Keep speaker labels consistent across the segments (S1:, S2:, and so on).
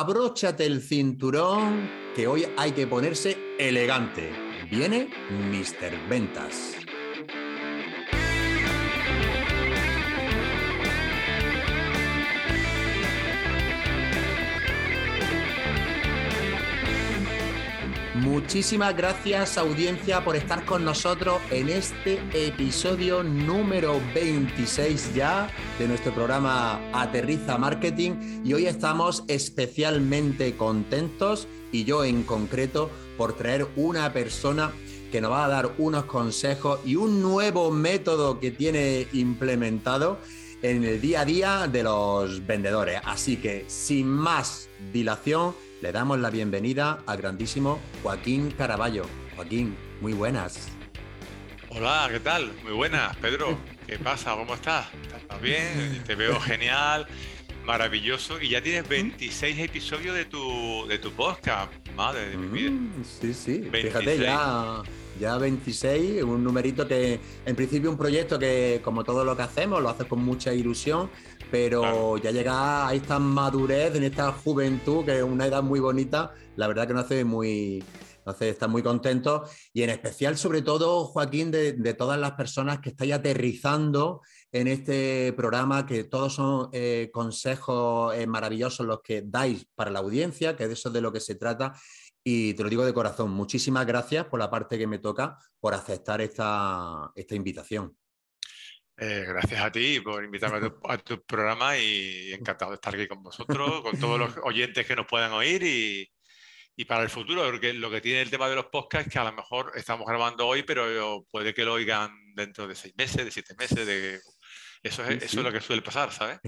S1: abróchate el cinturón, que hoy hay que ponerse elegante. Viene Mr. Ventas. Muchísimas gracias audiencia por estar con nosotros en este episodio número 26 ya de nuestro programa Aterriza Marketing y hoy estamos especialmente contentos y yo en concreto por traer una persona que nos va a dar unos consejos y un nuevo método que tiene implementado en el día a día de los vendedores. Así que sin más dilación, le damos la bienvenida al grandísimo Joaquín Caraballo. Joaquín, muy buenas.
S2: Hola, ¿qué tal? Muy buenas, Pedro. ¿Qué pasa? ¿Cómo estás? ¿Estás bien? Te veo genial, maravilloso. Y ya tienes 26 episodios de tu, de tu podcast. Madre de mi vida.
S1: Mm, sí, sí. Fíjate, ya, ya 26, un numerito que en principio un proyecto que como todo lo que hacemos lo haces con mucha ilusión, pero ya llega a esta madurez, en esta juventud, que es una edad muy bonita, la verdad que nos hace muy, hace estar muy contentos y en especial, sobre todo, Joaquín, de, todas las personas que estáis aterrizando en este programa, que todos son eh, consejos eh, maravillosos los que dais para la audiencia, que de eso es de lo que se trata. Y te lo digo de corazón, muchísimas gracias por la parte que me toca, por aceptar esta, esta invitación.
S2: Eh, gracias a ti por invitarme a tu, programa y encantado de estar aquí con vosotros, con todos los oyentes que nos puedan oír y, y, para el futuro, porque lo que tiene el tema de los podcasts que a lo mejor estamos grabando hoy, pero puede que lo oigan dentro de seis meses, de siete meses, de eso es, eso es lo que suele pasar, ¿sabes?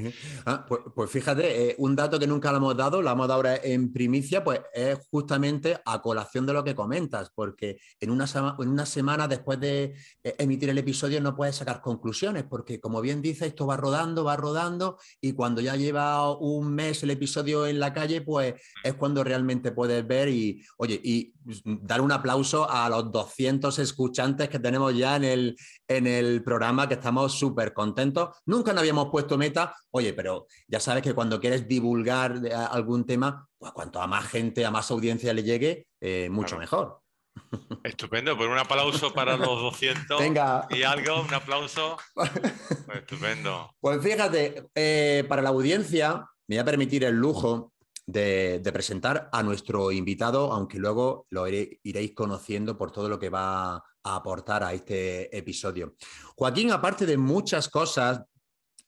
S1: Ah, pues, pues, fíjate, eh, un dato que nunca le hemos dado, lo hemos dado ahora en primicia, pues es justamente a colación de lo que comentas, porque en una, en una semana después de eh, emitir el episodio no puedes sacar conclusiones, porque como bien dice, esto va rodando, va rodando, y cuando ya lleva un mes el episodio en la calle, pues es cuando realmente puedes ver y, oye, y dar un aplauso a los 200 escuchantes que tenemos ya en el, en el programa, que estamos súper contentos nunca nos habíamos puesto meta, oye, pero ya sabes que cuando quieres divulgar algún tema, pues cuanto a más gente, a más audiencia le llegue, eh, mucho mejor.
S2: Estupendo, pues un aplauso para los 200
S1: Venga.
S2: y algo, un aplauso. Pues estupendo.
S1: Pues fíjate, eh, para la audiencia me voy a permitir el lujo de, presentar a nuestro invitado, aunque luego lo iréis conociendo por todo lo que va a aportar a este episodio. Joaquín, aparte de muchas cosas,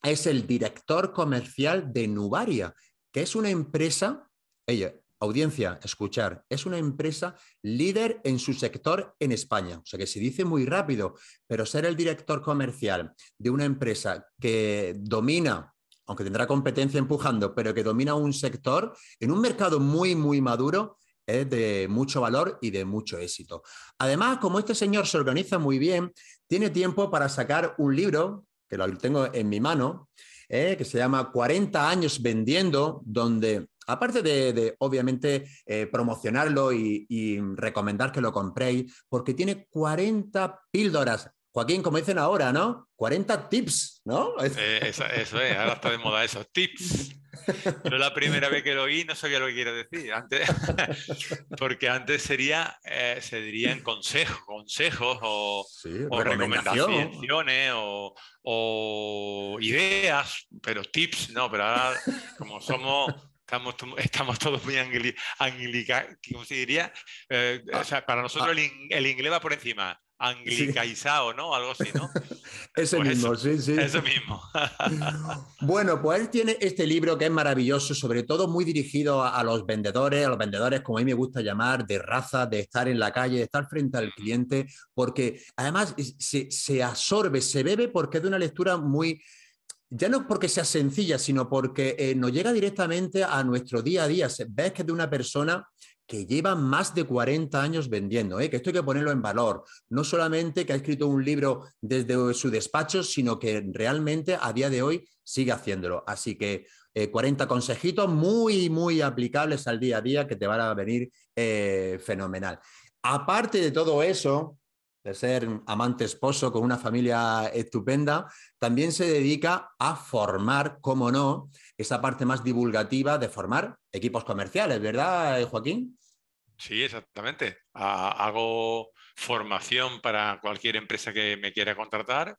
S1: es el director comercial de Nubaria, que es una empresa, ella, audiencia, escuchar, es una empresa líder en su sector en España. O sea que se dice muy rápido, pero ser el director comercial de una empresa que domina aunque tendrá competencia empujando, pero que domina un sector en un mercado muy, muy maduro, es de mucho valor y de mucho éxito. Además, como este señor se organiza muy bien, tiene tiempo para sacar un libro, que lo tengo en mi mano, eh, que se llama 40 años vendiendo, donde aparte de, obviamente eh, promocionarlo y, y, recomendar que lo compréis, porque tiene 40 píldoras Joaquín, como dicen ahora, ¿no? 40 tips, ¿no?
S2: Eh, eso, es, ahora está de moda eso, tips. Pero la primera vez que lo oí no sabía lo que quiere decir. Antes, porque antes sería, eh, se dirían consejos, consejos o, recomendaciones o, o, ideas, pero tips, no, pero ahora como somos Estamos, estamos todos muy anglicanos, ¿cómo se diría? Eh, o sea, para nosotros el, el, inglés va por encima anglicaizado, ¿no? Algo así, ¿no?
S1: Ese pues mismo, sí, sí.
S2: Eso mismo.
S1: bueno, pues él tiene este libro que es maravilloso, sobre todo muy dirigido a, los vendedores, a los vendedores, como a mí me gusta llamar, de raza, de estar en la calle, de estar frente al cliente, porque además se, se absorbe, se bebe porque es de una lectura muy ya no porque sea sencilla, sino porque eh, nos llega directamente a nuestro día a día. Ves que es de una persona que lleva más de 40 años vendiendo, ¿eh? que esto hay que ponerlo en valor. No solamente que ha escrito un libro desde su despacho, sino que realmente a día de hoy sigue haciéndolo. Así que 40 eh, consejitos muy, muy aplicables al día a día que te van a venir eh, fenomenal. Aparte de todo eso, de ser amante esposo con una familia estupenda, también se dedica a formar, como no, esa parte más divulgativa de formar equipos comerciales, ¿verdad, Joaquín?
S2: Sí, exactamente. hago formación para cualquier empresa que me quiera contratar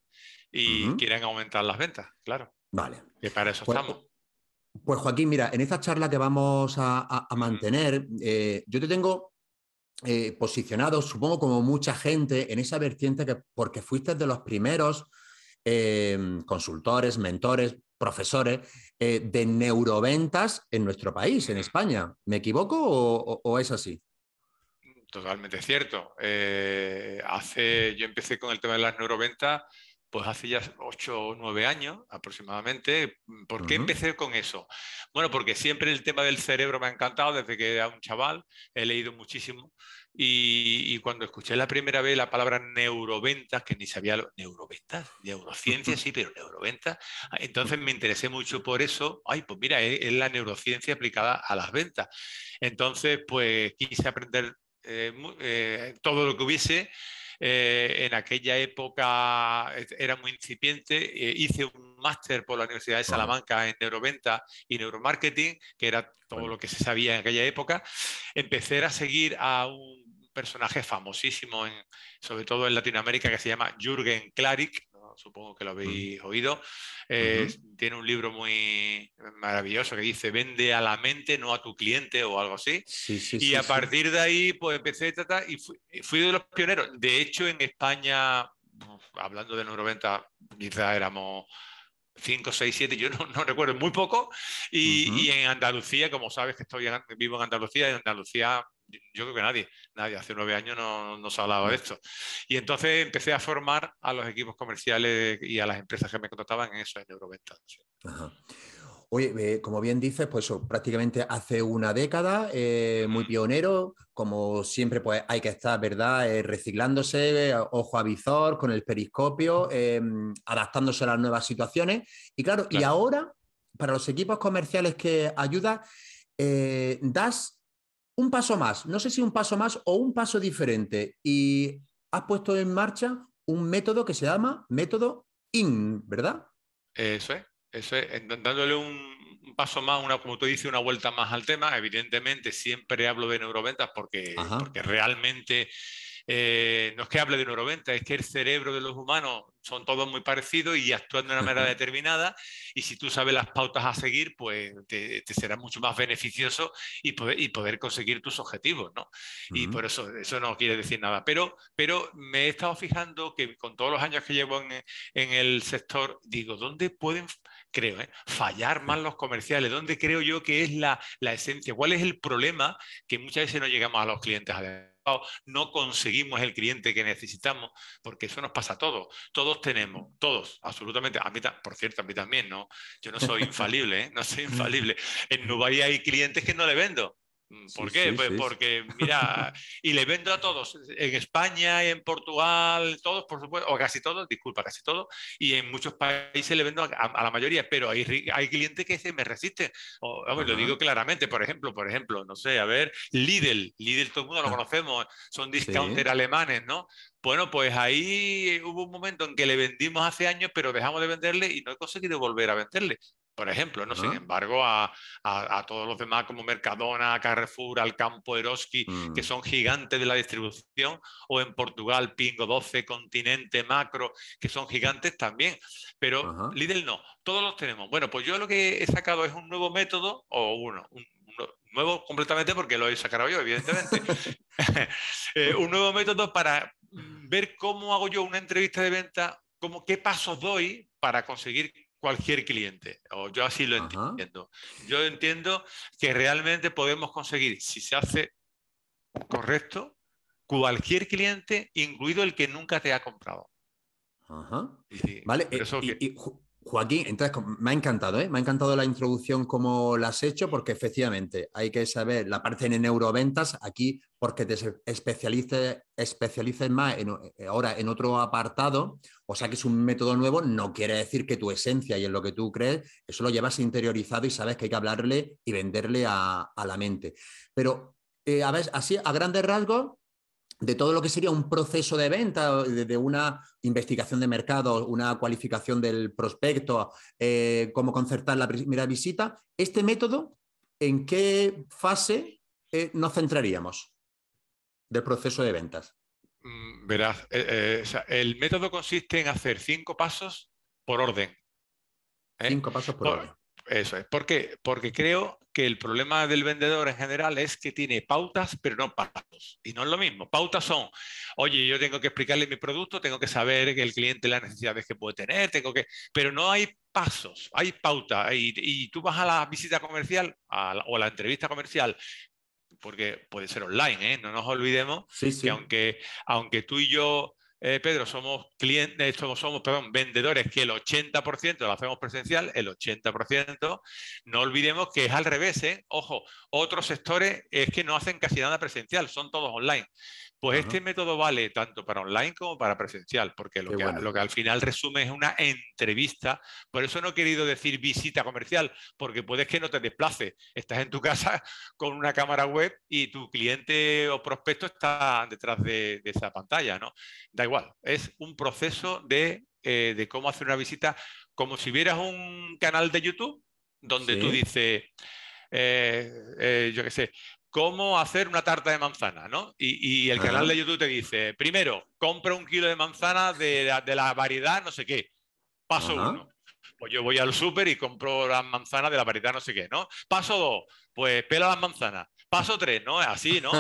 S2: y quieran aumentar las ventas, claro.
S1: Vale.
S2: Que para eso pues, estamos.
S1: Pues Joaquín, mira, en esta charla que vamos a, mantener, eh, yo te tengo eh, posicionado, supongo como mucha gente, en esa vertiente que porque fuiste de los primeros eh, consultores, mentores, profesores de neuroventas en nuestro país, en España. ¿Me equivoco o es así?
S2: Totalmente cierto. Eh, hace, yo empecé con el tema de las neuroventas pues hace ya ocho o nueve años aproximadamente. ¿Por qué empecé con eso? Bueno, porque siempre el tema del cerebro me ha encantado desde que era un chaval, he leído muchísimo y, cuando escuché la primera vez la palabra neuroventas, que ni sabía lo, neuroventas, neurociencia sí, pero neuroventas, entonces me interesé mucho por eso. Ay, pues mira, es la neurociencia aplicada a las ventas. Entonces, pues quise aprender eh, eh, todo lo que hubiese. Eh, en aquella época era muy incipiente. hice un máster por la Universidad de Salamanca en neuroventa y neuromarketing, que era todo lo que se sabía en aquella época. Empecé a seguir a un personaje famosísimo, sobre todo en Latinoamérica, que se llama Jürgen Klarik, supongo que lo habéis oído. Eh, tiene un libro muy maravilloso que dice, vende a la mente, no a tu cliente o algo así. y a partir de ahí, pues empecé a tratar y fui, de los pioneros. De hecho, en España, hablando de 90, quizás éramos 5, 6, 7, yo no, recuerdo, muy poco. Y, en Andalucía, como sabes que estoy vivo en Andalucía, en Andalucía yo creo que nadie, nadie, hace nueve años no, no se hablaba de esto. Y entonces empecé a formar a los equipos comerciales y a las empresas que me contrataban en eso, en Euroventas.
S1: Oye, eh, como bien dices, pues prácticamente hace una década, eh, muy pionero, como siempre, pues hay que estar, ¿verdad? Eh, reciclándose, ojo a visor, con el periscopio, adaptándose a las nuevas situaciones. Y claro, y ahora, para los equipos comerciales que ayuda, das un paso más, no sé si un paso más o un paso diferente, y has puesto en marcha un método que se llama método IN, ¿verdad?
S2: Eso es, eso es, dándole un paso más, una, como tú dices, una vuelta más al tema. Evidentemente, siempre hablo de neuroventas porque, porque realmente eh, no es que hable de neuroventa, es que el cerebro de los humanos son todos muy parecidos y actúan de una manera determinada y si tú sabes las pautas a seguir, pues te, será mucho más beneficioso y poder, y poder conseguir tus objetivos, ¿no? Y por eso, eso no quiere decir nada. Pero, pero me he estado fijando que con todos los años que llevo en, el sector, digo, ¿dónde pueden creo, ¿eh? fallar más los comerciales, ¿dónde creo yo que es la, la, esencia? ¿Cuál es el problema que muchas veces no llegamos a los clientes a no conseguimos el cliente que necesitamos, porque eso nos pasa a todos. Todos tenemos, todos, absolutamente. A mí, por cierto, a mí también, ¿no? Yo no soy infalible, ¿eh? no soy infalible. En Nubai hay clientes que no le vendo. Mm, ¿Por qué? pues porque, mira, y le vendo a todos, en España, en Portugal, todos, por supuesto, o casi todos, disculpa, casi todos, y en muchos países le vendo a, la mayoría, pero hay, hay clientes que se me resisten. O, lo digo claramente, por ejemplo, por ejemplo, no sé, a ver, Lidl, Lidl todo el mundo lo conocemos, son discounter alemanes, ¿no? Bueno, pues ahí hubo un momento en que le vendimos hace años, pero dejamos de venderle y no he conseguido volver a venderle por ejemplo, ¿no? Sin embargo, a, todos los demás como Mercadona, Carrefour, Alcampo, Eroski, que mm. son gigantes de la distribución, o en Portugal, Pingo 12, Continente, Macro, que son gigantes también. Pero Lidl no, todos los tenemos. Bueno, pues yo lo que he sacado es un nuevo método, o uno, un, nuevo completamente porque lo he sacado yo, evidentemente. Eh, un nuevo método para ver cómo hago yo una entrevista de venta, cómo, qué pasos doy para conseguir cualquier cliente, o yo así lo entiendo. Yo entiendo que realmente podemos conseguir, si se hace correcto, cualquier cliente, incluido el que nunca te ha comprado.
S1: Ajá. vale, eh, Joaquín, entonces me ha encantado, ¿eh? me ha encantado la introducción como la has hecho, porque efectivamente hay que saber la parte de neuroventas aquí, porque te especialices, especialices más en, eh, ahora en otro apartado, o sea que es un método nuevo, no quiere decir que tu esencia y en lo que tú crees, eso lo llevas interiorizado y sabes que hay que hablarle y venderle a, la mente. Pero, eh, a ver, así, a grandes rasgos, de todo lo que sería un proceso de venta, de, una investigación de mercado, una cualificación del prospecto, eh, cómo concertar la primera visita. Este método, ¿en qué fase eh, nos centraríamos del proceso de ventas?
S2: Mm, verás, eh, el método consiste en hacer cinco pasos por orden.
S1: Cinco pasos por orden.
S2: Eso es. ¿Por qué? Porque creo que el problema del vendedor en general es que tiene pautas, pero no pasos. Y no es lo mismo. Pautas son, oye, yo tengo que explicarle mi producto, tengo que saber que el cliente las necesidades que puede tener, tengo que. Pero no hay pasos, hay pautas. Y, tú vas a la visita comercial o a la entrevista comercial porque puede ser online, ¿eh? no nos olvidemos que aunque, aunque tú y yo eh, Pedro, somos clientes, somos, somos perdón, vendedores que el 80% lo hacemos presencial, el 80%, no olvidemos que es al revés, ¿eh? ojo, otros sectores es que no hacen casi nada presencial, son todos online. Pues este método vale tanto para online como para presencial, porque lo que, lo que, al final resume es una entrevista. Por eso no he querido decir visita comercial, porque puedes que no te desplaces. Estás en tu casa con una cámara web y tu cliente o prospecto está detrás de, esa pantalla. ¿no? Da igual, es un proceso de, eh, de, cómo hacer una visita, como si vieras un canal de YouTube donde tú dices... Eh, eh, yo qué sé, cómo hacer una tarta de manzana, ¿no? Y, el canal de YouTube te dice, primero, compra un kilo de manzana de, la variedad no sé qué. Paso uno. Pues yo voy al súper y compro las manzanas de la variedad no sé qué, ¿no? Paso dos, pues pela las manzanas. Paso tres, ¿no? Es así, ¿no?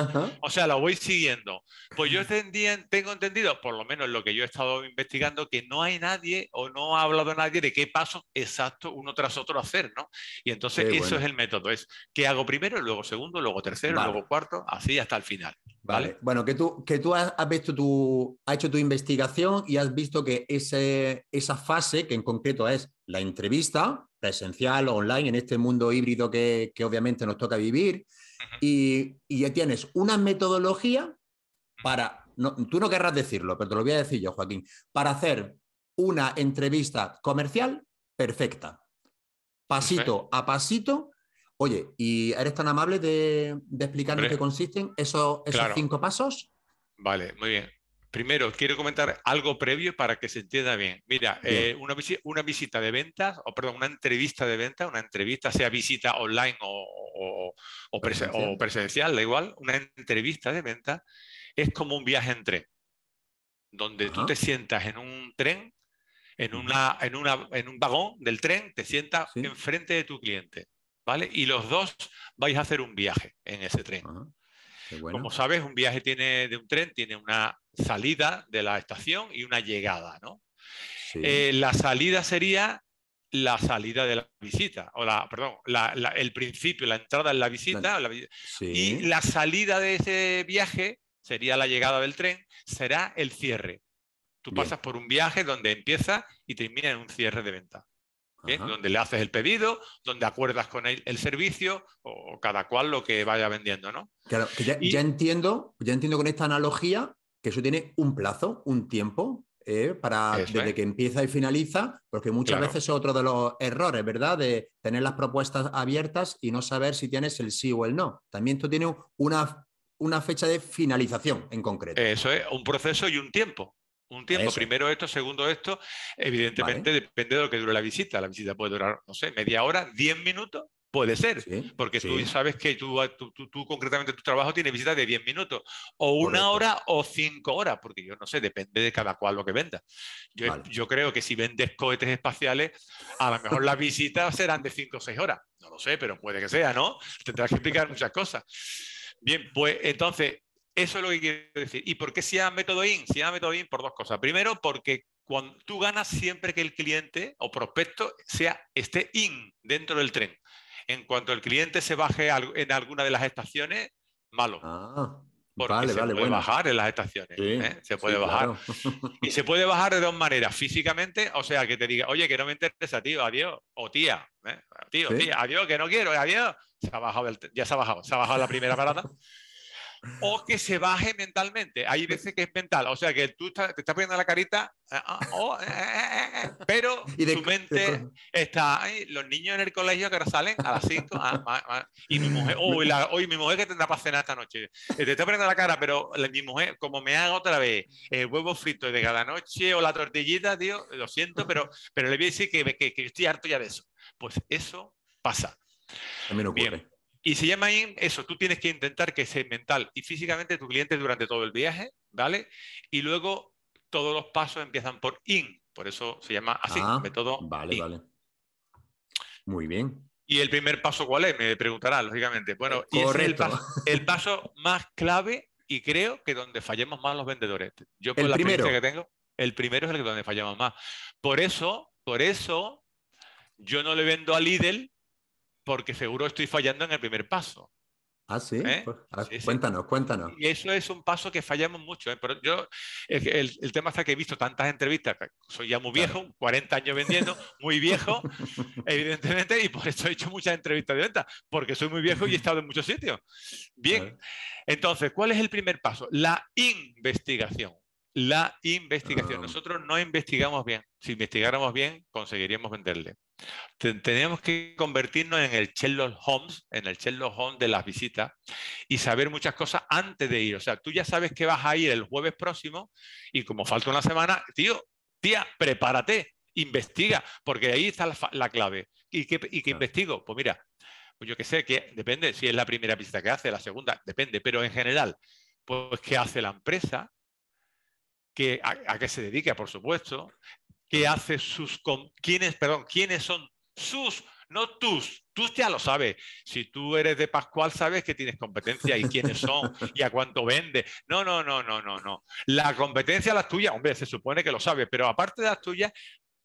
S2: O sea, lo voy siguiendo. Pues yo tengo entendido, por lo menos lo que yo he estado investigando, que no hay nadie o no ha hablado nadie de qué paso exacto uno tras otro hacer, ¿no? Y entonces eso es el método, es qué hago primero, luego segundo, luego tercero, luego cuarto, así hasta el final.
S1: Vale. Bueno, que tú, que tú has, visto tu, has hecho tu investigación y has visto que ese, esa fase, que en concreto es la entrevista, presencial, online, en este mundo híbrido que, que obviamente nos toca vivir, y, ya tienes una metodología para, tú no querrás decirlo, pero te lo voy a decir yo, Joaquín, para hacer una entrevista comercial perfecta, pasito a pasito. Oye, ¿y eres tan amable de, de explicarme en qué consisten esos, esos cinco pasos?
S2: Vale, muy bien. Primero, quiero comentar algo previo para que se entienda bien. Mira, eh, una, una, visita de ventas, o perdón, una entrevista de venta, una entrevista, sea visita online o, presencial. da igual, una entrevista de venta es como un viaje en tren, donde tú te sientas en un tren, en, una, en, una, en un vagón del tren, te sientas enfrente de tu cliente, ¿vale? Y los dos vais a hacer un viaje en ese tren. Como sabes, un viaje tiene, de un tren tiene una salida de la estación y una llegada, ¿no? Eh, la salida sería la salida de la visita, o la, perdón, el principio, la entrada en la visita, y la salida de ese viaje sería la llegada del tren, será el cierre. Tú pasas por un viaje donde empieza y termina en un cierre de venta donde le haces el pedido, donde acuerdas con él el servicio o cada cual lo que vaya vendiendo, ¿no?
S1: Claro, ya, entiendo, ya entiendo con esta analogía que eso tiene un plazo, un tiempo, eh, para desde que empieza y finaliza, porque muchas veces es otro de los errores, ¿verdad? De tener las propuestas abiertas y no saber si tienes el sí o el no. También tú tienes una, una fecha de finalización en concreto.
S2: Eso es, un proceso y un tiempo un tiempo. Primero esto, segundo esto. Evidentemente depende de lo que dure la visita. La visita puede durar, no sé, media hora, diez minutos. Puede ser, porque tú sabes que tú, tú, concretamente tu trabajo tiene visitas de diez minutos, o una hora o cinco horas, porque yo no sé, depende de cada cual lo que venda. Yo, yo creo que si vendes cohetes espaciales, a lo mejor las visitas serán de cinco o seis horas. No lo sé, pero puede que sea, ¿no? Tendrás que explicar muchas cosas. Bien, pues entonces, eso es lo que quiero decir. ¿Y por qué se llama método IN? Se llama método IN por dos cosas. Primero, porque cuando tú ganas siempre que el cliente o prospecto sea, esté IN dentro del tren. En cuanto el cliente se baje en alguna de las estaciones, malo. Ah, porque se puede bajar en las estaciones. ¿eh? Se puede bajar. Y se puede bajar de dos maneras. Físicamente, o sea, que te diga, oye, que no me interesa, tío, adiós. O tía, ¿eh? tío, tía, adiós, que no quiero, adiós. Se ha bajado ya se ha bajado. Se ha bajado la primera parada. o que se baje mentalmente. Hay veces que es mental, o sea que tú te estás poniendo la carita, oh, eh, eh, eh, pero tu mente está, los niños en el colegio que ahora salen a las 5, ah, y mi mujer, hoy mi mujer que tendrá para cenar esta noche, te está poniendo la cara, pero mi mujer, como me haga otra vez el huevo frito de cada noche o la tortillita, tío, lo siento, pero, pero le voy a decir que, que, que estoy harto ya de eso. Pues eso pasa.
S1: También ocurre.
S2: Bien. Y se llama IN, eso, tú tienes que intentar que sea mental y físicamente tu cliente durante todo el viaje, ¿vale? Y luego todos los pasos empiezan por IN, por eso se llama así,
S1: Ah,
S2: método
S1: Vale,
S2: IN.
S1: vale. Muy bien.
S2: ¿Y el primer paso cuál es? Me preguntarás, lógicamente. Bueno, y ese es el paso, el paso más clave y creo que donde fallamos más los vendedores. Yo por
S1: El
S2: la experiencia
S1: primero.
S2: que tengo, el primero es el que donde fallamos más. Por eso, por eso, yo no le vendo a Lidl porque seguro estoy fallando en el primer paso.
S1: Ah, sí.
S2: ¿Eh?
S1: Pues, ahora
S2: Sí, sí.
S1: Cuéntanos, cuéntanos.
S2: Y eso es un paso que fallamos mucho. ¿eh? Pero yo, el, el tema está que he visto tantas entrevistas, soy ya muy
S1: Claro.
S2: viejo, 40 años vendiendo, muy viejo, evidentemente, y por eso he hecho muchas entrevistas de venta, porque soy muy viejo y he estado en muchos sitios. Bien,
S1: Claro.
S2: entonces, ¿cuál es el primer paso? La investigación. La investigación.
S1: Ah.
S2: Nosotros no investigamos bien. Si investigáramos bien, conseguiríamos venderle. Te- Tenemos que convertirnos en el Sherlock Holmes, en el Sherlock Holmes de las visitas y saber muchas cosas antes de ir. O sea, tú ya sabes que vas a ir el jueves próximo y como falta una semana, tío, tía, prepárate, investiga, porque ahí está la, clave. ¿Y qué, y qué investigo? Pues mira, pues yo qué sé, que depende si es la primera visita que hace, la segunda, depende, pero en general, pues qué hace la empresa, que, a, a qué se dedica, por supuesto, qué hace sus, quiénes, perdón, quiénes son sus, no tus, tú ya lo sabes. Si tú eres de Pascual, sabes que tienes competencia y quiénes son y a cuánto vende. No, no, no, no, no, no. La competencia, la tuya, hombre, se supone que lo sabes, pero aparte de las tuyas,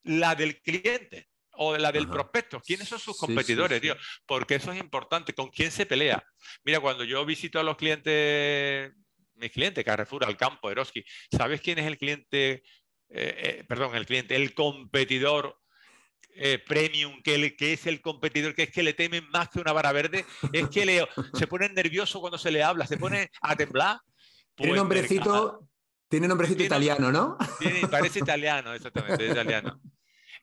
S2: la del cliente o la del
S1: Ajá.
S2: prospecto. ¿Quiénes son sus
S1: Sí, sí,
S2: competidores,
S1: sí.
S2: tío? Porque eso es importante. ¿Con quién se pelea? Mira, cuando yo visito a los clientes, mis clientes, Carrefour, Alcampo, Eroski, ¿sabes quién es el cliente? eh, eh, perdón, el cliente, el competidor eh, premium, que, le- que es el competidor, que es que le temen más que una vara verde, es que le, se pone nervioso cuando se le habla, se pone a temblar.
S1: Tiene
S2: Pues,
S1: nombrecito, tiene nombrecito
S2: Tiene-
S1: italiano, ¿no?
S2: tiene- parece italiano, exactamente, italiano.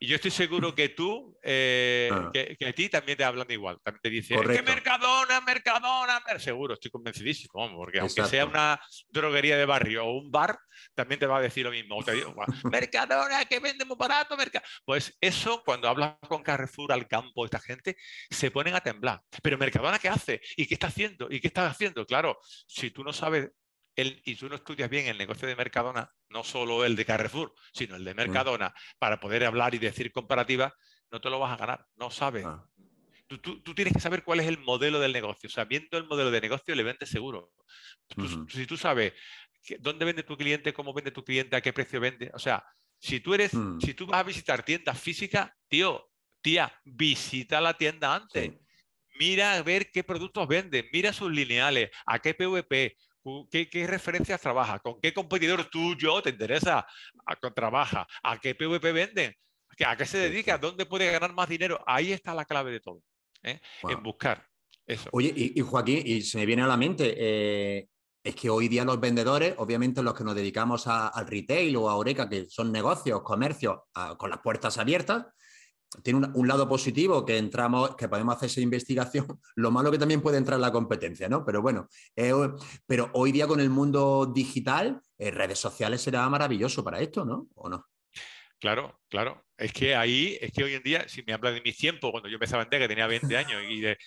S2: Y yo estoy seguro que tú, eh,
S1: Ah.
S2: que, que a ti también te hablan igual. También te dicen, es que. Mercadona, Mercadona, Mer-". seguro, estoy convencidísimo, porque aunque sea una droguería de barrio o un bar, también te va a decir lo mismo. Te digo, Mercadona, que vende muy barato. Pues eso, cuando hablas con Carrefour, al campo, esta gente, se ponen a temblar. Pero Mercadona, ¿qué hace? ¿Y qué está haciendo? ¿Y qué está haciendo? Claro, si tú no sabes y tú no estudias bien el negocio de Mercadona, no solo el de Carrefour, sino el de Mercadona, para poder hablar y decir comparativas, no te lo vas a ganar, no sabes.
S1: Ah,
S2: Tú, tú- tú tienes que saber cuál es el modelo del negocio. O sea, viendo el modelo de negocio le vendes seguro. Tú-. Si tú sabes que- dónde vende tu cliente, cómo vende tu cliente, a qué precio vende. O sea, si tú eres,
S1: Mm.
S2: si tú vas a visitar tiendas físicas, tío, tía, visita la tienda antes
S1: sí.
S2: mira a ver qué productos venden, mira sus lineales, a qué PVP, qué, qué referencias trabaja, con qué competidor tuyo te interesa, a, con- trabaja, a qué PVP venden, ¿Que- a qué se dedica, dónde puede ganar más dinero. Ahí está la clave de todo, ¿eh?
S1: Wow.
S2: en buscar eso.
S1: Oye, y, y Joaquín, y se me viene a la mente, eh, es que hoy día los vendedores, obviamente los que nos dedicamos a- al retail o a Oreca, que son negocios, comercios a- con las puertas abiertas, tiene un, lado positivo que entramos, que podemos hacer esa investigación, lo malo que también puede entrar la competencia, ¿no? Pero bueno, eh, pero hoy día con el mundo digital, eh, redes sociales será maravilloso para esto, ¿no? ¿O no?
S2: Claro, claro. Es que ahí, es que hoy en día, si me hablas de mis tiempos, cuando yo empecé a vender, que tenía 20 años y, de-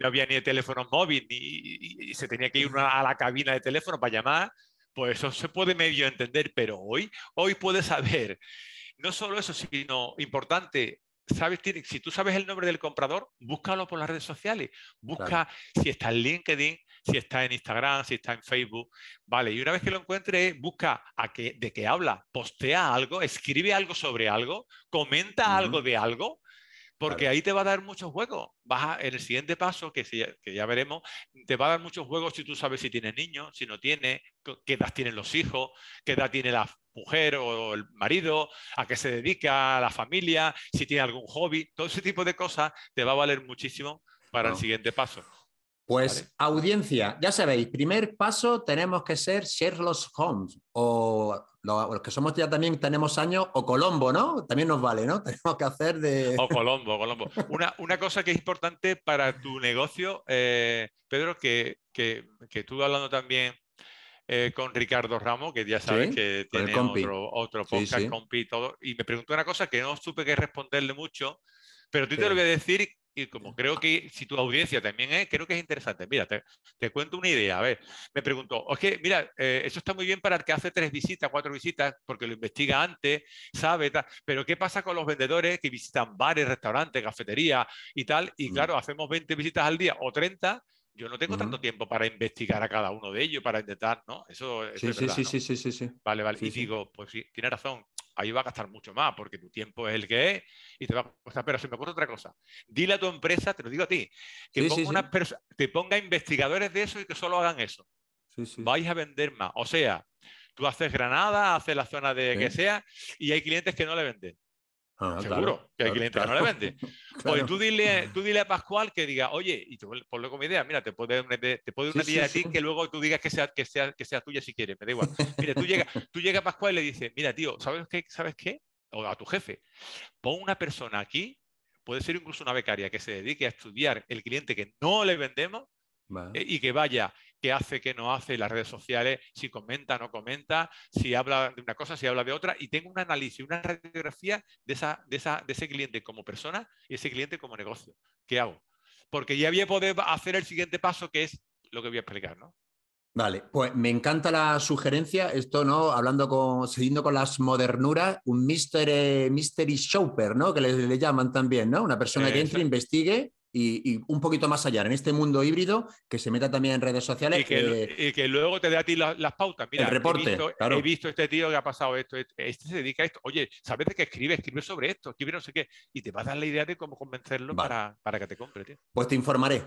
S2: no había ni teléfonos móviles, ni y, y se tenía que ir uno a la cabina de teléfono para llamar, pues eso se puede medio entender, pero hoy, hoy puedes saber, no solo eso, sino importante, sabes, tiene- si tú sabes el nombre del comprador, búscalo por las redes sociales, busca si está en LinkedIn, si está en Instagram, si está en Facebook, vale, y una vez que lo encuentres, busca a qué, de qué habla, postea algo, escribe algo sobre algo, comenta algo de algo, porque
S1: Claro.
S2: ahí te va a dar muchos juegos. Vas a- en el siguiente paso, que, que ya veremos, te va a dar muchos juegos si tú sabes si tienes niños, si no tiene, co- qué edad tienen los hijos, qué edad tiene la mujer o el marido, a qué se dedica la familia, si tiene algún hobby, todo ese tipo de cosas te va a valer muchísimo para el siguiente paso.
S1: Pues audiencia, ya sabéis, primer paso tenemos que ser Sherlock Holmes o los que somos ya también tenemos años o Colombo, ¿no? También nos vale, ¿no? Tenemos que hacer de...
S2: O Colombo, Colombo. Una, una cosa que es importante para tu negocio, eh, Pedro, que, que, que estuve hablando también eh, con Ricardo Ramos, que ya sabes que tiene otro, otro podcast, compi y todo, y me preguntó una cosa que no supe qué responderle mucho, pero tú te lo voy a decir y como creo que si tu audiencia también es, creo que es interesante. Mira, te, te cuento una idea. A ver, me preguntó, que mira, eh, eso está muy bien para el que hace tres visitas, cuatro visitas, porque lo investiga antes, sabe, tal, pero ¿qué pasa con los vendedores que visitan bares, restaurantes, cafeterías y tal? Y mm. claro, hacemos 20 visitas al día o 30 yo no tengo tanto tiempo para investigar a cada uno de ellos, para intentar, ¿no? Eso,
S1: sí, sí, sí, sí, sí, sí,
S2: Vale, vale. y digo, pues sí, tiene razón ahí va a gastar mucho más porque tu tiempo es el que es y te va a costar. Pero se me ocurre otra cosa. Dile a tu empresa, te lo digo a ti, que ponga te ponga investigadores de eso y que solo hagan eso. Vais a vender más. O sea, tú haces Granada, haces la zona de que sea y hay clientes que no le venden. Ah, Seguro que hay clientes que no le venden. Pues tú dile, tú dile a Pascual que diga, oye, y ponle como idea, mira, te puede te puede una idea a ti que luego tú digas que sea, que sea, que sea tuya si quieres, me da igual. Mira, tú llegas tú llega a Pascual y le dices, mira, tío, ¿sabes qué? ¿Sabes qué? O a tu jefe, pon una persona aquí, puede ser incluso una becaria que se dedique a estudiar el cliente que no le vendemos eh, y que vaya qué hace, qué no hace, las redes sociales, si comenta, no comenta, si habla de una cosa, si habla de otra, y tengo un análisis, una radiografía de, esa, de, esa, de ese cliente como persona y ese cliente como negocio. ¿Qué hago? Porque ya voy a poder hacer el siguiente paso, que es lo que voy a explicar, ¿no?
S1: Vale, pues me encanta la sugerencia, esto, ¿no? Hablando con, siguiendo con las modernuras, un mystery, mystery shopper, ¿no? Que le, llaman también, ¿no? Una persona que entre, investigue y, un poquito más allá, en este mundo híbrido, que se meta también en redes sociales.
S2: Y que, luego te dé a ti las, pautas. Mira,
S1: el reporte,
S2: he visto, he visto, este tío que ha pasado esto, este se dedica a esto. Oye, ¿sabes de qué escribe? Escribe sobre esto, escribe no sé qué. Y te va a dar la idea de cómo convencerlo para, para, que te compre, tío.
S1: Pues te informaré.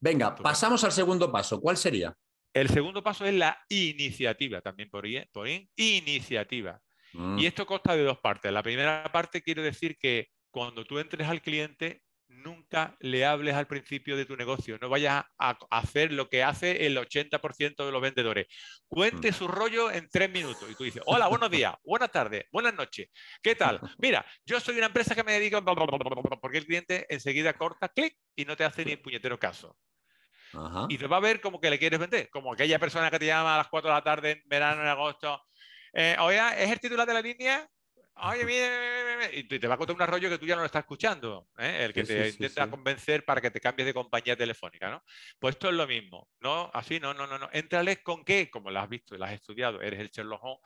S1: Venga, pasamos al segundo paso. ¿Cuál sería?
S2: El segundo paso es la iniciativa, también por, por iniciativa. Mm. Y esto consta de dos partes. La primera parte quiero decir que cuando tú entres al cliente, nunca le hables al principio de tu negocio, no vayas a hacer lo que hace el 80% de los vendedores. Cuente mm. su rollo en tres minutos y tú dices, hola, buenos días, buenas tardes, buenas noches, ¿qué tal? Mira, yo soy una empresa que me dedico, porque el cliente enseguida corta, clic, y no te hace ni puñetero caso. Y te va a ver como que le quieres vender, como aquella persona que te llama a las 4 de la tarde en verano, en agosto. Eh, Oiga, ¿es el titular de la línea? Oye, mire, y te va a contar un arroyo que tú ya no lo estás escuchando, ¿eh? el que te intenta convencer para que te cambies de compañía telefónica, ¿no? Pues esto es lo mismo, ¿no? Así, no, no, no, no. Entrales con qué, como lo has visto y lo has estudiado, eres el Sherlock Holmes,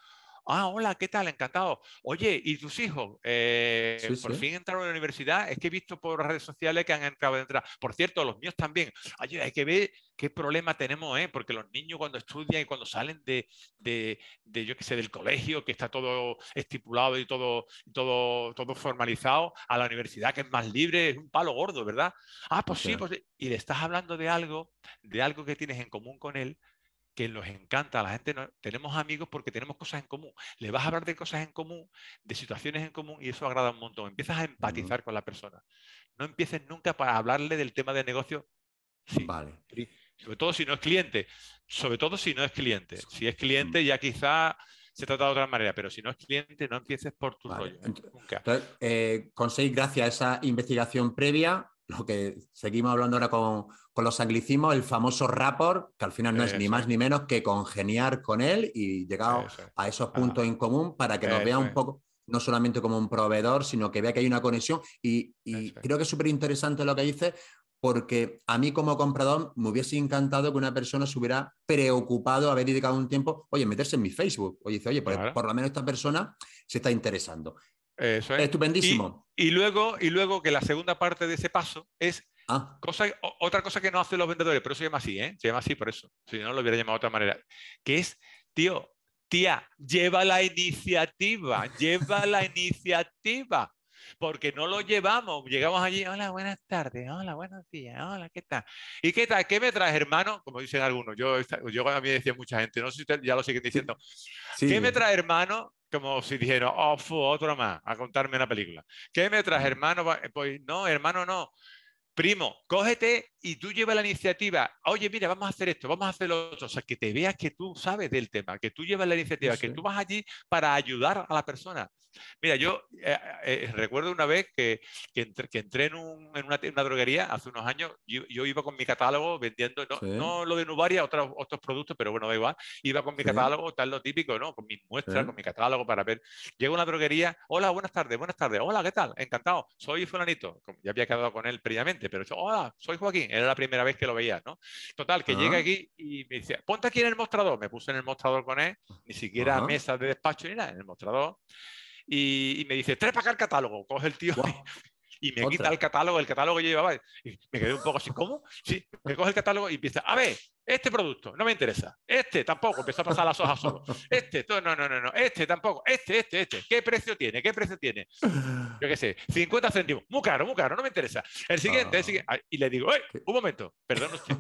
S2: Ah, hola, ¿qué tal? Encantado. Oye, ¿y tus hijos? Eh, por fin entraron a la universidad. Es que he visto por las redes sociales que han entrado de entrar. Por cierto, los míos también. Oye, hay que ver qué problema tenemos, ¿eh? Porque los niños cuando estudian y cuando salen de, de, yo qué sé, del colegio, que está todo estipulado y todo, todo, todo formalizado, a la universidad que es más libre, es un palo gordo, ¿verdad? Ah, pues sí, pues y le estás hablando de algo, de algo que tienes en común con él, que nos encanta, a la gente tenemos amigos porque tenemos cosas en común. Le vas a hablar de cosas en común, de situaciones en común y eso agrada un montón. Empiezas a empatizar con la persona. No empieces nunca para hablarle del tema de negocio. Sí,
S1: vale.
S2: Sobre todo si no es cliente. Sobre todo si no es cliente. Si es cliente ya quizá se trata de otra manera, pero si no es cliente no empieces por tu rollo. Nunca.
S1: Eh, conseguís gracias a esa investigación previa lo que seguimos hablando ahora con, los anglicismos, el famoso rapport, que al final no es ni más ni menos que congeniar con él y llegar a esos puntos en común para que nos vea un poco, no solamente como un proveedor, sino que vea que hay una conexión. Y, creo que es súper interesante lo que dice, porque a mí como comprador me hubiese encantado que una persona se hubiera preocupado, haber dedicado un tiempo, oye, meterse en mi Facebook. Oye, dice, oye, por lo menos esta persona se está interesando. Estupendísimo.
S2: Y, luego, y luego que la segunda parte de ese paso es ah. cosa, otra cosa que no hacen los vendedores, pero eso se llama así, ¿eh? Se llama así por eso. Si no, lo hubiera llamado de otra manera. Que es, tío, tía, lleva la iniciativa, lleva la iniciativa. Porque no lo llevamos, llegamos allí, hola, buenas tardes, hola, buenos días, hola, ¿qué tal? ¿Y qué tal? ¿Qué me traes, hermano? Como dicen algunos, yo, yo a mí decía mucha gente, no sé si ya lo siguen diciendo. ¿Qué me trae, hermano? como si dijera, oh, otro más, a contarme una película. ¿Qué me traes, hermano? Pues no, hermano, no. Primo, cógete y tú llevas la iniciativa, oye, mira, vamos a hacer esto, vamos a hacer lo otro, o sea, que te veas que tú sabes del tema, que tú llevas la iniciativa, que tú vas allí para ayudar a la persona. Mira, yo eh, eh, recuerdo una vez que, que, entré, en, una, droguería hace unos años, yo, iba con mi catálogo vendiendo, no, lo de Nubaria, otros, otros productos, pero bueno, da igual, iba con mi catálogo, tal lo típico, ¿no? Con mis muestras, con mi catálogo para ver. Llego a una droguería, hola, buenas tardes, buenas tardes, hola, ¿qué tal? Encantado, soy fulanito, ya había quedado con él previamente, pero hola, soy Joaquín, era la primera vez que lo veía, ¿no? Total, que llega aquí y me dice, ponte aquí en el mostrador, me puse en el mostrador con él, ni siquiera mesa de despacho ni nada, en el mostrador y, me dice, trae para acá el catálogo. Coge el tío y, me quita el catálogo, el catálogo que llevaba. Y me quedé un poco así, ¿cómo? Sí, me coge el catálogo y empieza, a ver, este producto no me interesa, este tampoco, empezó a pasar las hojas solo, este, no, no, no, no, este tampoco, este, este, este, ¿qué precio tiene? ¿Qué precio tiene? Yo qué sé, 50 céntimos, muy caro, muy caro, no me interesa. El siguiente, el siguiente, y le digo, un momento, perdón usted.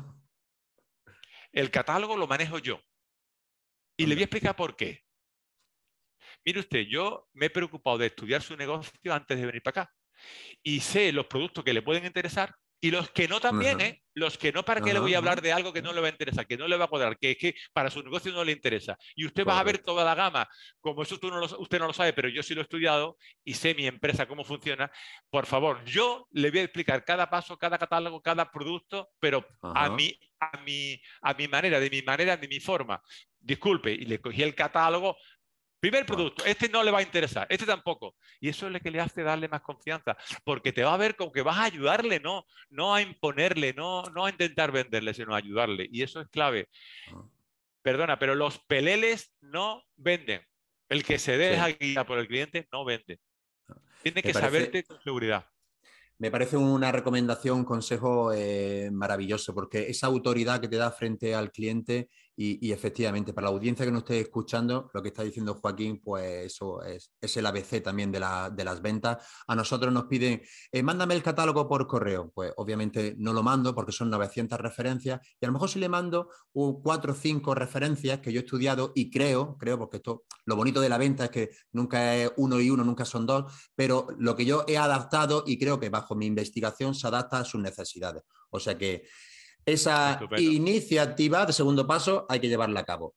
S2: El catálogo lo manejo yo. Y le voy a explicar por qué. Mire usted, yo me he preocupado de estudiar su negocio antes de venir para acá y sé los productos que le pueden interesar y los que no también, ¿eh? Los que no, ¿para qué le voy a hablar de algo que no le va a interesar, que no le va a cuadrar, que es que para su negocio no le interesa? Y usted va a ver toda la gama. Como eso no usted no lo sabe, pero yo sí lo he estudiado y sé mi empresa cómo funciona. Por favor, yo le voy a explicar cada paso, cada catálogo, cada producto, pero a mi, a, mi, a mi manera, de mi manera, de mi forma. Disculpe, y le cogí el catálogo, Primer producto, este no le va a interesar, este tampoco. Y eso es lo que le hace darle más confianza, porque te va a ver como que vas a ayudarle, no, no a imponerle, no, no a intentar venderle, sino a ayudarle. Y eso es clave. Ah. Perdona, pero los peleles no venden. El que se deja guiar por el cliente no vende. Ah. Tiene que saberte con seguridad.
S1: Me parece una recomendación, un consejo eh, maravilloso, porque esa autoridad que te da frente al cliente y, efectivamente, para la audiencia que nos esté escuchando, lo que está diciendo Joaquín, pues eso es, el ABC también de, las ventas. A nosotros nos piden, eh, mándame el catálogo por correo. Pues obviamente no lo mando porque son 900 referencias y a lo mejor si le mando cuatro o cinco referencias que yo he estudiado y creo, creo, porque esto, lo bonito de la venta es que nunca es uno y uno, nunca son dos, pero lo que yo he adaptado y creo que bajo mi investigación se adapta a sus necesidades. O sea que esa iniciativa de segundo paso hay que llevarla a cabo.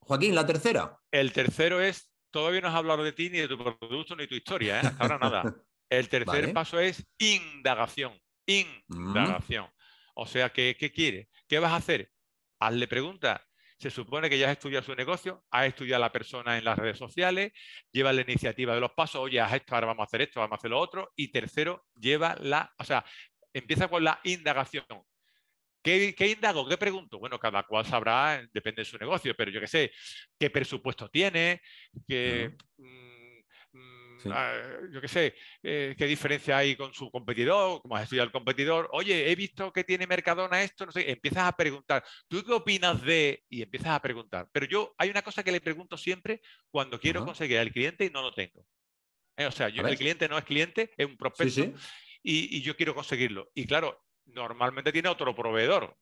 S1: Joaquín, la tercera.
S2: El tercero es, todavía no has hablado de ti, ni de tu producto, ni de tu historia, ¿eh? hasta ahora nada. El tercer paso es indagación. Indagación. O sea, ¿qué, ¿qué quiere? ¿Qué vas a hacer? Hazle preguntas. Se supone que ya has estudiado su negocio, has estudiado a la persona en las redes sociales, lleva la iniciativa de los pasos, oye, haz esto, ahora vamos a hacer esto, vamos a hacer lo otro. Y tercero, lleva la, o sea, empieza con la indagación. ¿Qué, indago? ¿Qué pregunto? Bueno, cada cual sabrá, depende de su negocio, pero yo qué sé, qué presupuesto tiene, qué, mm, mm, ah, yo qué sé, eh, qué diferencia hay con su competidor, cómo has estudiado el competidor. Oye, he visto que tiene Mercadona esto, no sé, empiezas a preguntar, ¿tú qué opinas de? Y empiezas a preguntar. Pero yo, hay una cosa que le pregunto siempre cuando quiero conseguir al cliente y no lo tengo. Eh, o sea, yo, el cliente no es cliente, es un prospecto. y, yo quiero conseguirlo. Y claro, normalmente tiene otro proveedor.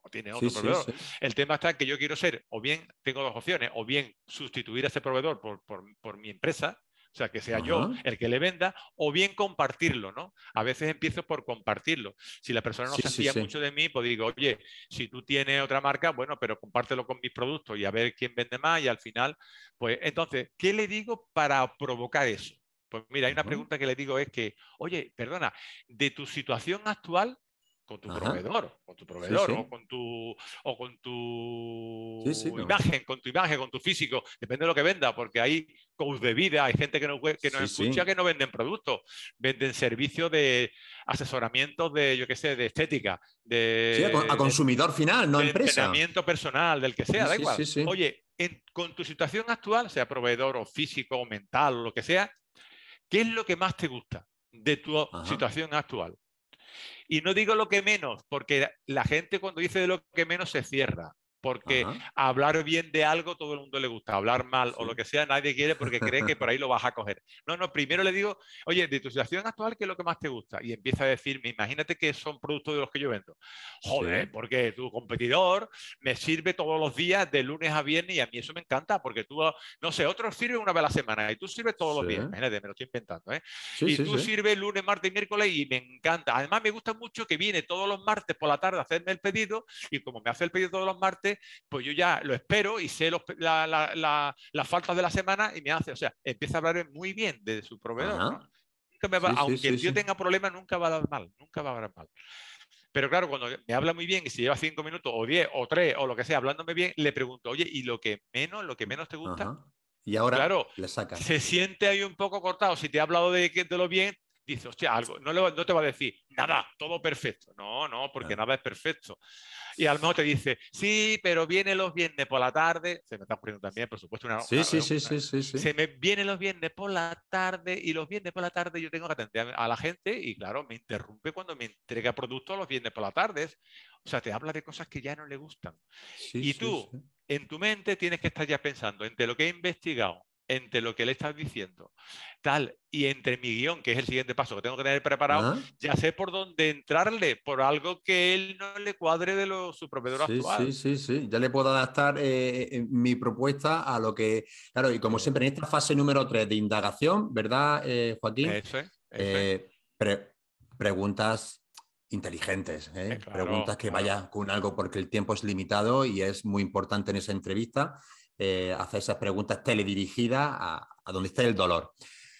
S2: O tiene otro proveedor. El tema está en que yo quiero ser, o bien tengo dos opciones, o bien sustituir a ese proveedor por, mi empresa, o sea, que sea yo el que le venda, o bien compartirlo, ¿no? A veces empiezo por compartirlo. Si la persona no se fía mucho de mí, pues digo, oye, si tú tienes otra marca, bueno, pero compártelo con mis productos y a ver quién vende más y al final, pues entonces, ¿qué le digo para provocar eso? Pues mira, hay una pregunta que le digo es que, oye, perdona, de tu situación actual, con tu proveedor, con tu proveedor, o con tu, o con tu imagen, con tu imagen, con tu físico, depende de lo que venda, porque hay coach de vida, hay gente que no, que no escucha que no venden productos, venden servicios de asesoramiento de, yo qué sé, de estética, de,
S1: a, consumidor final, no de empresa.
S2: Entrenamiento personal, del que sea, da igual. Oye, con tu situación actual, sea proveedor o físico o mental o lo que sea, ¿qué es lo que más te gusta de tu situación actual? Y no digo lo que menos, porque la gente cuando dice de lo que menos se cierra. Porque hablar bien de algo todo el mundo le gusta, hablar mal o lo que sea nadie quiere porque cree que por ahí lo vas a coger. No, no, primero le digo, oye, de tu situación actual, ¿qué es lo que más te gusta? Y empieza a decirme, imagínate que son productos de los que yo vendo. Joder, porque tu competidor me sirve todos los días de lunes a viernes y a mí eso me encanta porque tú, no sé, otros sirven una vez a la semana y tú sirves todos los días. Imagínate, me lo estoy inventando. ¿eh? y tú sirves lunes, martes y miércoles y me encanta. Además, me gusta mucho que viene todos los martes por la tarde a hacerme el pedido y como me hace el pedido todos los martes, pues yo ya lo espero y sé las faltas de la semana y me hace, o sea, empieza a hablar muy bien de su proveedor. aunque el tío tenga problemas, nunca va a dar mal, nunca va a dar mal. Pero claro, cuando me habla muy bien y si lleva cinco minutos o diez o tres o lo que sea, hablándome bien, le pregunto, oye, ¿y lo que menos, lo que menos te gusta?
S1: Y ahora
S2: claro,
S1: le saca.
S2: Se siente ahí un poco cortado. Si te ha hablado de, de lo bien, dice, hostia, algo, no, no, te va a decir, nada, todo perfecto. No, no, porque nada es perfecto. Y a lo mejor te dice, sí, pero viene los viernes por la tarde. Se me está poniendo también, por supuesto, una.
S1: Sí, sí, sí, sí, sí,
S2: Se me vienen los viernes por la tarde y los viernes por la tarde yo tengo que atender a la gente y, claro, me interrumpe cuando me entrega productos los viernes por la tarde. O sea, te habla de cosas que ya no le gustan. y tú, en tu mente, tienes que estar ya pensando entre lo que he investigado, entre lo que le estás diciendo, tal, y entre mi guion, que es el siguiente paso que tengo que tener preparado, ya sé por dónde entrarle, por algo que él no le cuadre de lo, su proveedor actual.
S1: Sí, sí, sí, ya le puedo adaptar eh, eh, mi propuesta a lo que, claro, y como siempre en esta fase número 3 de indagación, ¿verdad, eh, Joaquín?
S2: Eso
S1: preguntas inteligentes, preguntas que vayan con algo porque el tiempo es limitado y es muy importante en esa entrevista eh, hacer esas preguntas teledirigidas a, donde esté el dolor.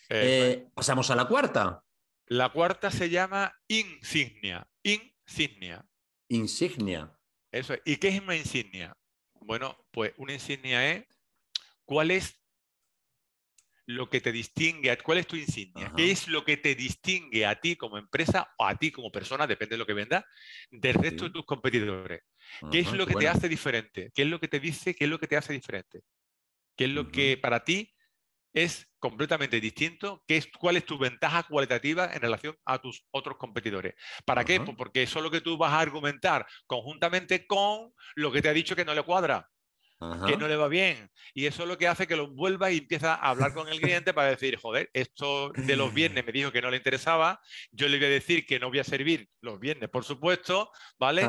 S1: Eh, pasamos a la cuarta.
S2: La cuarta se llama insignia. Insignia.
S1: Insignia.
S2: Eso ¿Y qué es una insignia? Bueno, pues una insignia es cuál es lo que te distingue, cuál es tu insignia, qué es lo que te distingue a ti como empresa o a ti como persona, depende de lo que venda, del resto de tus competidores. ¿Qué es lo que te hace diferente? ¿Qué es lo que te dice? ¿Qué es lo que te hace diferente? ¿Qué es lo que para ti es completamente distinto? ¿Qué es, ¿Cuál es tu ventaja cualitativa en relación a tus otros competidores? ¿Para qué? Pues porque eso es lo que tú vas a argumentar conjuntamente con lo que te ha dicho que no le cuadra. Que no le va bien. Y eso es lo que hace que lo envuelva y empieza a hablar con el cliente para decir, joder, esto de los viernes me dijo que no le interesaba, yo le voy a decir que no voy a servir los viernes, por supuesto, ¿vale?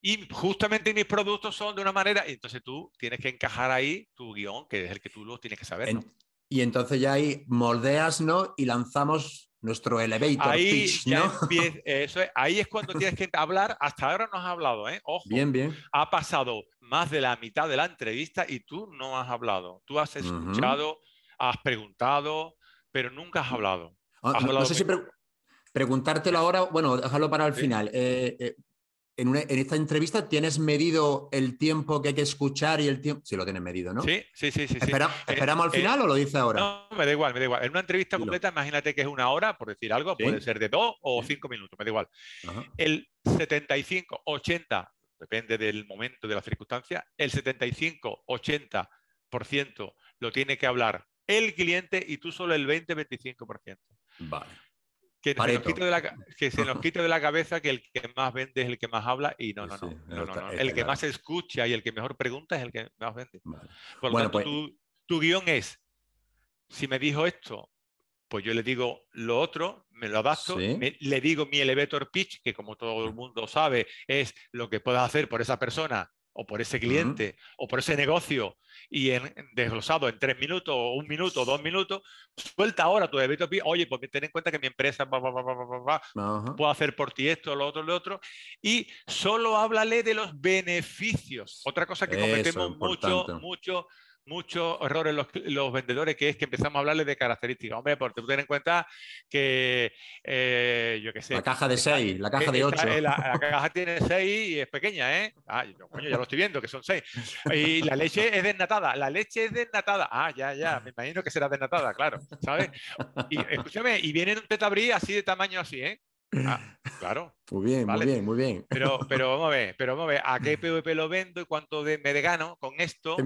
S2: Y justamente mis productos son de una manera, y entonces tú tienes que encajar ahí tu guion, que es el que tú lo tienes que saber.
S1: y entonces ya ahí moldeas, ¿no? Y lanzamos nuestro elevator
S2: ahí
S1: pitch, ¿no?
S2: eso es, ahí es cuando tienes que hablar. Hasta ahora no has hablado, ¿eh? Ojo.
S1: Bien, bien.
S2: Ha pasado más de la mitad de la entrevista y tú no has hablado. Tú has escuchado, has preguntado, pero nunca has hablado.
S1: Ah, no, sé si preguntártelo ahora, bueno, déjalo para el final. Eh, eh, en, esta entrevista tienes medido el tiempo que hay que escuchar y el tiempo. Sí, lo tienes medido, ¿no?
S2: Sí, sí, sí. sí,
S1: eh, ¿Esperamos al final o lo dice ahora?
S2: No, me da igual, me da igual. En una entrevista completa, imagínate que es una hora, por decir algo, puede ser de dos o cinco minutos, me da igual. El 75, 80, depende del momento, de la circunstancia, el 75, 80% lo tiene que hablar el cliente y tú solo el 20-25%.
S1: Vale
S2: que se, nos quite de la, que se nos quite de la cabeza que el que más vende es el que más habla y no, no, no. El que más escucha y el que mejor pregunta es el que más vende. Por lo tanto, pues tu, guion es, si me dijo esto, pues yo le digo lo otro, me lo adapto, le digo mi elevator pitch, que como todo el mundo sabe, es lo que puedas hacer por esa persona o por ese cliente o por ese negocio y en, desglosado en tres minutos o un minuto o dos minutos, suelta ahora tu débito. Oye, pues ten en cuenta que mi empresa va, puedo hacer por ti esto, lo otro, lo otro. Y solo háblale de los beneficios. Otra cosa que cometemos mucho, mucho muchos errores los, los, vendedores, que es que empezamos a hablarles de características. Hombre, porque tú ten en cuenta que, eh, yo qué sé.
S1: La caja de 6, la caja de 8.
S2: La, caja tiene 6 y es pequeña, ¿eh? Ah, coño, ya lo estoy viendo, que son 6. Y la leche es desnatada. La leche es desnatada. Ah, ya, ya, me imagino que será desnatada, claro, ¿sabes? Y escúchame, y viene un tetabrí así de tamaño así, ¿eh? Ah, claro.
S1: Muy bien, muy bien, muy bien.
S2: Pero, pero vamos a ver, pero vamos a ver, ¿a qué PVP lo vendo y cuánto de, me gano con esto?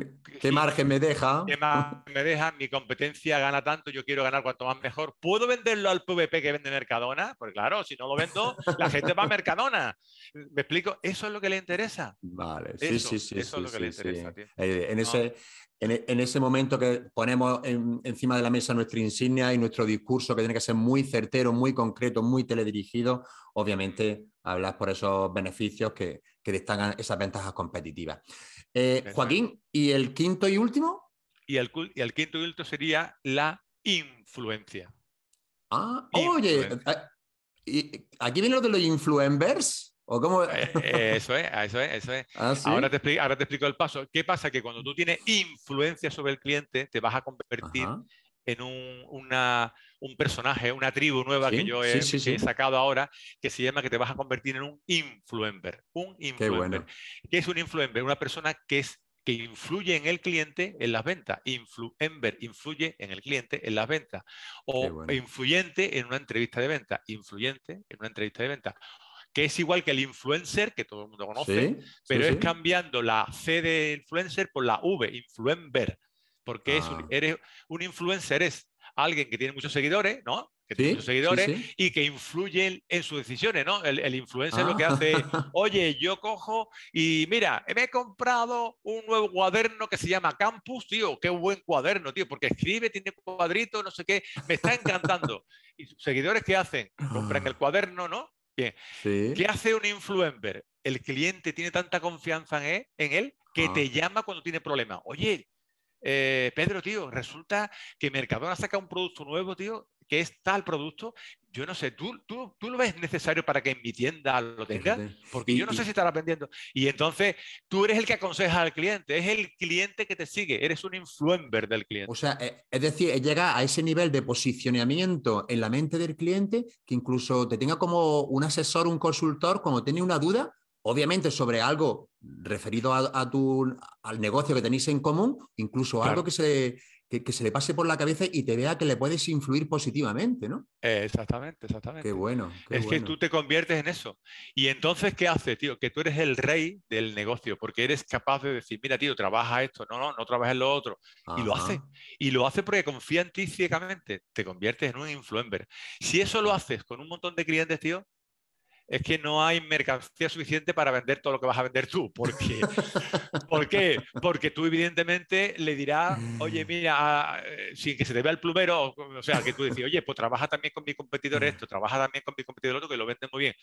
S1: ¿Qué, margen me deja?
S2: ¿Qué margen me deja? Mi competencia gana tanto, yo quiero ganar cuanto más mejor. ¿Puedo venderlo al PVP que vende Mercadona? Pues claro, si no lo vendo, la gente va a Mercadona. ¿Me explico? Eso es lo que le interesa.
S1: Vale, sí, sí, sí. Eso es lo que le interesa. Eh, en, ese, en, ese momento que ponemos encima de la mesa nuestra insignia y nuestro discurso, que tiene que ser muy certero, muy concreto, muy teledirigido, obviamente hablas por esos beneficios que, destacan esas ventajas competitivas. Eh, Joaquín, ¿y el quinto y último?
S2: Y el, y el quinto y último sería la influencia.
S1: Ah, oye, eh, aquí viene lo de los influencers. ¿O cómo?
S2: Eh, eso es, eso es, eso es. Ah, ahora, te explico, ahora te explico el paso. ¿Qué pasa? Que cuando tú tienes influencia sobre el cliente, te vas a convertir en un, una, un, personaje, una tribu nueva que yo he, sacado ahora, que se llama que te vas a convertir en un influencer. Un influencer. ¿Qué es un influencer? Una persona que es que influye en el cliente en las ventas. Influencer influye en el cliente en las ventas. O influyente en una entrevista de venta. Influyente en una entrevista de venta que es igual que el influencer, que todo el mundo conoce, pero es cambiando la C de influencer por la V, influencer, porque es un, ah. eres un influencer, es alguien que tiene muchos seguidores, ¿no? Que tiene muchos seguidores y que influye en, sus decisiones, ¿no? El, influencer lo que hace, ah. oye, yo cojo y mira, me he comprado un nuevo cuaderno que se llama Campus, tío, qué buen cuaderno, tío, porque escribe, tiene cuadritos, no sé qué, me está encantando. y sus seguidores, ¿qué hacen? Compran el cuaderno, ¿no? Bien. ¿Qué hace un influencer? El cliente tiene tanta confianza en él, que te ah. llama cuando tiene problemas. Oye, eh, Pedro, tío, resulta que Mercadona saca un producto nuevo, tío, que es tal producto. Yo no sé, ¿tú, tú, tú lo ves necesario para que en mi tienda lo tenga? Porque yo no sé si estará vendiendo. Y entonces tú eres el que aconseja al cliente, es el cliente que te sigue, eres un influencer del cliente.
S1: O sea, eh, es decir, llega a ese nivel de posicionamiento en la mente del cliente que incluso te tenga como un asesor, un consultor, cuando tiene una duda, obviamente sobre algo referido a, tu, al negocio que tenéis en común, incluso algo que se, que, se le pase por la cabeza y te vea que le puedes influir positivamente, ¿no?
S2: exactamente, exactamente.
S1: Qué bueno.
S2: es que tú te conviertes en eso. Y entonces, ¿qué hace, tío? Que tú eres el rey del negocio, porque eres capaz de decir, mira, tío, trabaja esto, no, no, no trabajas lo otro. Y lo hace. Y lo hace porque confía en ti ciegamente. Te conviertes en un influencer. Si eso lo haces con un montón de clientes, tío, es que no hay mercancía suficiente para vender todo lo que vas a vender tú. ¿Por qué? ¿Por qué? Porque tú evidentemente le dirás, oye, mira, ah, eh, sin que se te vea el plumero, o sea, que tú decís, oye, pues trabaja también con mi competidor esto, trabaja también con mi competidor otro, que lo vende muy bien.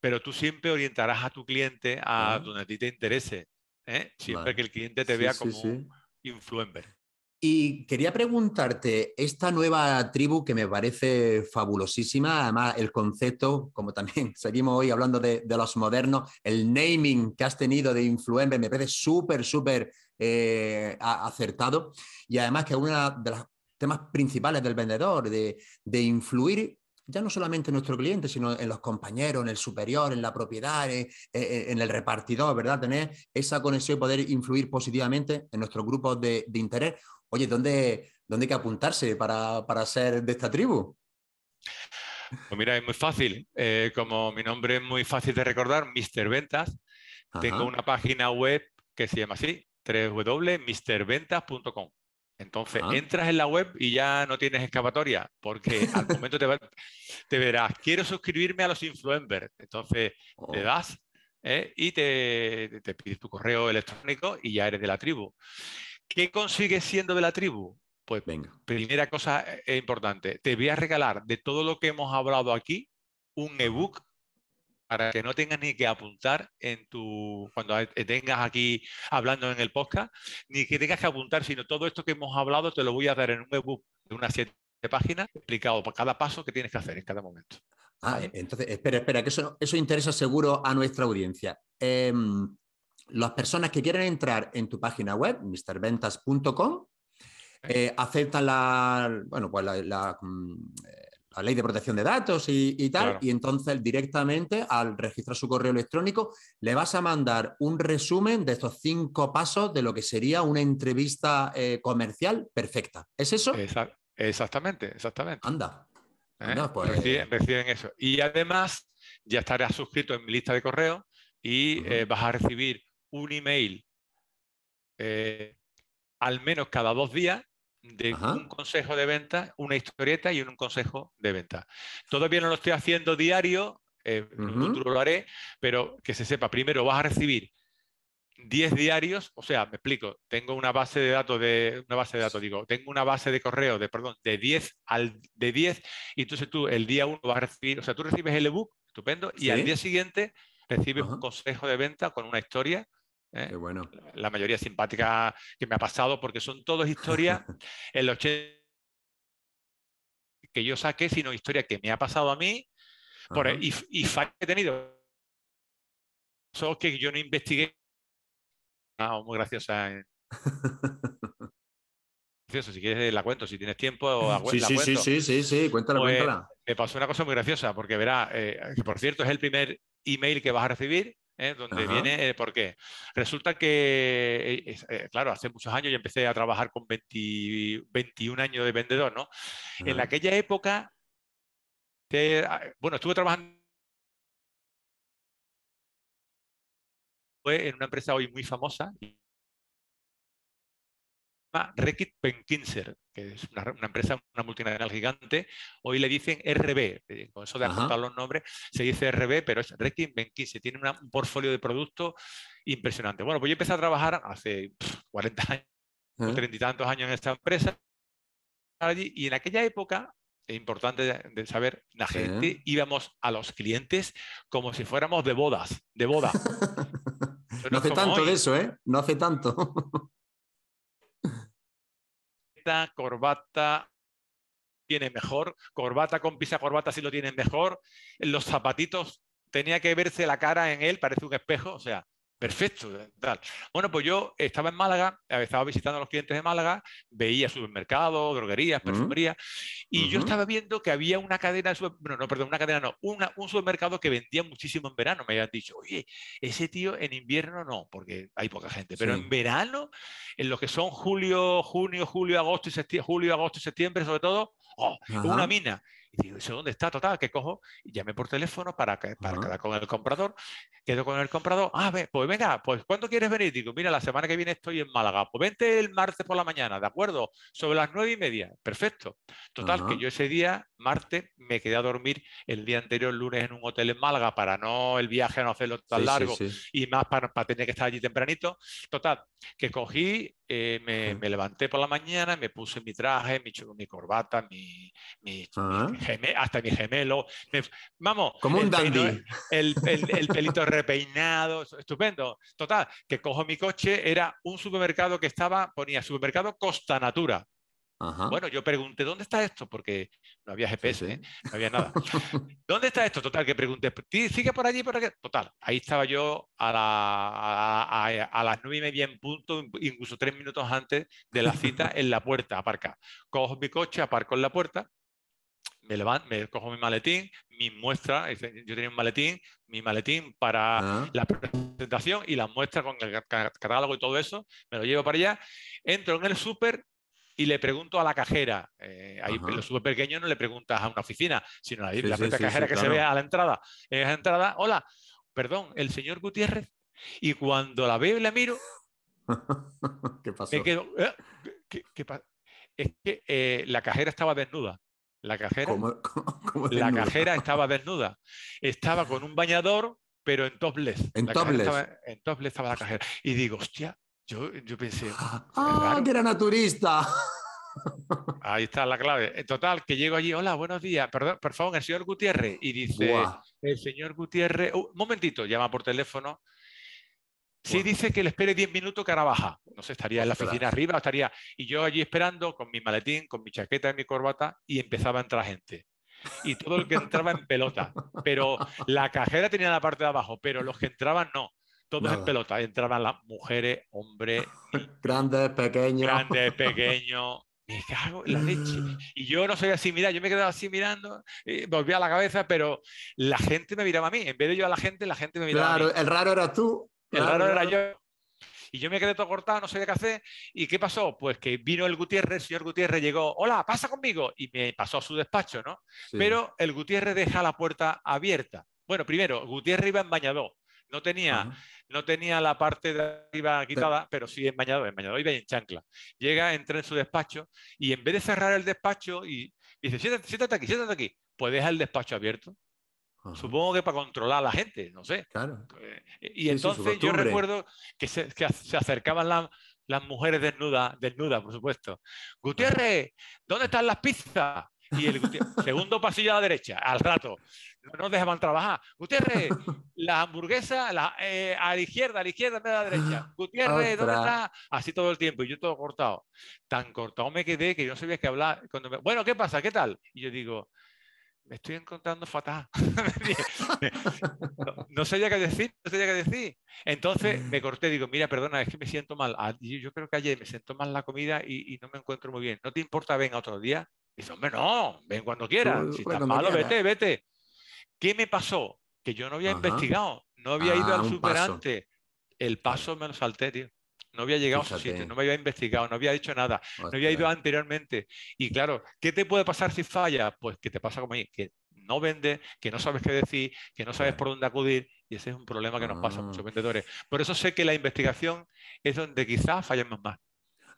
S2: Pero tú siempre orientarás a tu cliente a donde a ti te interese. ¿eh? Siempre que el cliente te vea como un influencer.
S1: Y quería preguntarte, esta nueva tribu que me parece fabulosísima, además el concepto, como también seguimos hoy hablando de, los modernos, el naming que has tenido de influencer me parece súper, súper eh, acertado. Y además que uno de los temas principales del vendedor, de, influir ya no solamente en nuestro cliente, sino en los compañeros, en el superior, en la propiedad, en, el repartidor, ¿verdad? Tener esa conexión y poder influir positivamente en nuestros grupos de, de interés Oye, ¿dónde, dónde hay que apuntarse para, ser de esta tribu?
S2: Pues mira, es muy fácil. Eh, como mi nombre es muy fácil de recordar, Mr. Ventas, tengo una página web que se llama así, www.mrventas.com. Entonces, ah. entras en la web y ya no tienes escapatoria, porque al momento te, verás, quiero suscribirme a los influencers. Entonces, te oh. das ¿eh? y te, te pides tu correo electrónico y ya eres de la tribu. ¿Qué consigues siendo de la tribu? Pues Venga. primera cosa eh, importante, te voy a regalar de todo lo que hemos hablado aquí un ebook para que no tengas ni que apuntar en tu cuando tengas aquí hablando en el podcast, ni que tengas que apuntar, sino todo esto que hemos hablado te lo voy a dar en un ebook de unas siete páginas explicado por cada paso que tienes que hacer en cada momento.
S1: Ah, entonces, espera, espera, que eso, eso interesa seguro a nuestra audiencia. Em, las personas que quieren entrar en tu página web, mrventas.com, eh, aceptan la, bueno, pues la, mm, la, ley de protección de datos y, tal, y entonces directamente al registrar su correo electrónico le vas a mandar un resumen de estos cinco pasos de lo que sería una entrevista eh, comercial perfecta. ¿Es eso?
S2: exactamente, exactamente.
S1: Anda.
S2: ¿Eh? pues... reciben, eso. Y además ya estarás suscrito en mi lista de correo y eh, vas a recibir un email eh, al menos cada dos días de
S1: Ajá.
S2: un consejo de venta, una historieta y un consejo de venta. Todavía no lo estoy haciendo diario, eh, en futuro lo haré, pero que se sepa, primero vas a recibir 10 diarios, o sea, me explico, tengo una base de datos de una base de datos, digo, tengo una base de correo de perdón, de 10 al de 10 y entonces tú el día 1 vas a recibir, o sea, tú recibes el ebook, estupendo, y al día siguiente recibes
S1: Ajá.
S2: un consejo de venta con una historia ¿eh?
S1: Qué bueno.
S2: la mayoría simpática que me ha pasado, porque son todas historias, el 80 que yo saqué, sino historias que me ha pasado a mí por,
S1: Ajá.
S2: y, y fallos que he tenido. Son que yo no investigué. Ah, muy graciosa. eh, graciosa, Si quieres la cuento, si tienes tiempo, la,
S1: Sí,
S2: la
S1: sí, sí, sí, sí, sí, cuéntala,
S2: Pues,
S1: cuéntala.
S2: Me pasó una cosa muy graciosa, porque verá, eh, que por cierto es el primer email que vas a recibir, ¿eh? donde
S1: Ajá.
S2: viene, eh, ¿por qué? Resulta que, eh, claro, hace muchos años yo empecé a trabajar con 20 21 años de vendedor, ¿no? En aquella época, ah, bueno, estuve trabajando en una empresa hoy muy famosa, Reckitt Benckiser, que es una, una empresa, una multinacional gigante. Hoy le dicen RB, eh, con eso de apuntar los nombres, se dice RB, pero es Reckitt Benckiser. Tiene una- un portfolio de productos impresionante. Bueno, pues yo empecé a trabajar hace pff, 40 años,
S1: ¿Eh?
S2: treinta y tantos años en esta empresa allí, y en aquella época, es importante de, saber, la gente íbamos a los clientes como si fuéramos de bodas, de boda.
S1: No hace tanto
S2: hoy.
S1: de eso, ¿eh? No hace tanto.
S2: corbata, tiene mejor, corbata con pisa corbata sí lo tienen mejor, los zapatitos tenía que verse la cara en él, parece un espejo, o sea, perfecto. Tal. Bueno, pues yo estaba en Málaga, estaba visitando a los clientes de Málaga, veía supermercados, droguerías,
S1: Mm.
S2: perfumerías, y yo estaba viendo que había una cadena, bueno, no, perdón, una cadena no, una- un supermercado que vendía muchísimo en verano. Me habían dicho, oye, ese tío en invierno no, porque hay poca gente, pero
S1: Sí.
S2: en verano, en lo que son julio, junio, julio, agosto y septiembre, julio, agosto y septiembre, sobre todo, oh, una mina. Y digo, ¿eso dónde está? Total, que cojo y llamé por teléfono para, que- para
S1: Ajá.
S2: quedar con el comprador. Quedo con el comprador. Ah, ve, pues venga, pues ¿cuándo quieres venir? Digo, mira, la semana que viene estoy en Málaga. Pues vente el martes por la mañana, ¿de acuerdo? Sobre las nueve y media. Perfecto. Total, que yo ese día, martes, me quedé a dormir el día anterior, lunes, en un hotel en Málaga para no el viaje no hacerlo tan
S1: Sí, sí,
S2: largo
S1: sí.
S2: y más para, para tener que estar allí tempranito. Total, que cogí, eh, me, me levanté por la mañana, me puse mi traje, mi, mi corbata, mi, mi-
S1: Ajá.
S2: mi geme- hasta mi gemelo. me- vamos,
S1: Como un
S2: el, el- el pelito repeinado, estupendo. Total, que cojo mi coche, era un supermercado que estaba, ponía supermercado Costa Natura.
S1: Ajá.
S2: Bueno, yo pregunté, ¿dónde está esto? Porque no había GPS,
S1: sí.
S2: ¿eh? no había nada. ¿Dónde está esto? Total, que pregunté, "Ti- ¿sigue por allí? Por aquí? Total, ahí estaba yo a, la- a- a- a las nueve y media en punto, incluso tres minutos antes de la cita, en la puerta, aparca. Cojo mi coche, aparco en la puerta, me levanto, me cojo mi maletín, mi muestra, yo tenía un maletín, mi maletín para
S1: Ah,
S2: la presentación y la muestra con el ca- catálogo y todo eso, me lo llevo para allá, entro en el súper y le pregunto a la cajera, eh, ahí
S1: Ajá.
S2: los súper pequeños no le preguntas a una oficina, sino a la,
S1: Sí,
S2: la cajera
S1: sí,
S2: que se ve a la entrada, en esa entrada, hola, perdón, el señor Gutiérrez, y cuando la veo y la miro,
S1: ¿Qué pasó?
S2: me quedo, "Eh, ¿qué- qué- pa-?". es que eh, la cajera estaba desnuda, la cajera
S1: ¿Cómo- cómo- cómo
S2: la cajera estaba desnuda. Estaba con un bañador, pero en topless.
S1: En
S2: La
S1: topless.
S2: estaba- en topless estaba la cajera. Y digo, hostia, yo, yo pensé,
S1: Ah, que era naturista.
S2: ahí está la clave. En total, que llego allí, hola, buenos días, perdón, por favor, el señor Gutiérrez. Y dice,
S1: Buah.
S2: el señor Gutiérrez, un momentito, llama por teléfono. Sí,
S1: Buah.
S2: dice que le espere 10 minutos que ahora baja. No sé, estaría en la oficina arriba, estaría. Y yo allí esperando con mi maletín, con mi chaqueta y mi corbata, y empezaba a entrar gente. Y todo el que entraba en pelota. Pero la cajera tenía la parte de abajo, pero los que entraban no. Todos en pelota. Entraban las mujeres, hombres,
S1: Grandes, pequeños.
S2: grandes, pequeños. Me cago en la leche. Y yo no soy así, mira, yo me quedaba así mirando, eh, volvía la cabeza, pero la gente me miraba a mí. En vez de yo a la gente, la gente me miraba a mí.
S1: Claro, el raro eras tú.
S2: El
S1: Claro,
S2: raro era
S1: claro.
S2: yo. Y yo me quedé todo cortado, no sabía qué hacer. ¿Y qué pasó? Pues que vino el Gutiérrez, el señor Gutiérrez llegó, hola, pasa conmigo. Y me pasó a su despacho, ¿no?
S1: Sí.
S2: Pero el Gutiérrez deja la puerta abierta. Bueno, primero, Gutiérrez iba en bañador. No tenía, no tenía la parte de arriba quitada, pero sí en bañador, en bañador iba en chancla. Llega, entra en su despacho y en vez de cerrar el despacho y, dice, siéntate, aquí, siéntate aquí, pues deja el despacho abierto. Supongo que para controlar a la gente, no sé.
S1: Claro.
S2: Eh, y entonces yo recuerdo que se, que se acercaban las mujeres desnudas, desnudas, por supuesto. Gutiérrez, ¿dónde están las pizzas? Y el segundo pasillo a la derecha, al rato. No nos dejaban trabajar. Gutiérrez, la hamburguesa la, eh, a la izquierda, a la izquierda, a la derecha. Gutiérrez, ¿dónde está? Así todo el tiempo. Y yo todo cortado. Tan cortado me quedé que yo no sabía qué hablar. Cuando bueno, ¿qué pasa? ¿Qué tal? Y yo digo, me estoy encontrando fatal. no, sabía qué decir, no sabía qué decir. Entonces me corté, digo, mira, perdona, es que me siento mal. Ah, yo creo que ayer me siento mal la comida y, no me encuentro muy bien. ¿No te importa, ven otro día? Y dice, hombre, no, ven cuando quieras. Si estás malo, vete, vete. ¿Qué me pasó? Que yo no había investigado, no había ido ah, al superante. El paso me lo salté, tío. No había llegado a su sitio, no me había investigado, no había hecho nada, no había ido anteriormente. Y claro, ¿qué te puede pasar si falla? Pues que te pasa como ahí, que no vende, que no sabes qué decir, que no sabes por dónde acudir. Y ese es un problema que nos pasa a muchos ah. vendedores. Por eso sé que la investigación es donde quizás fallemos más.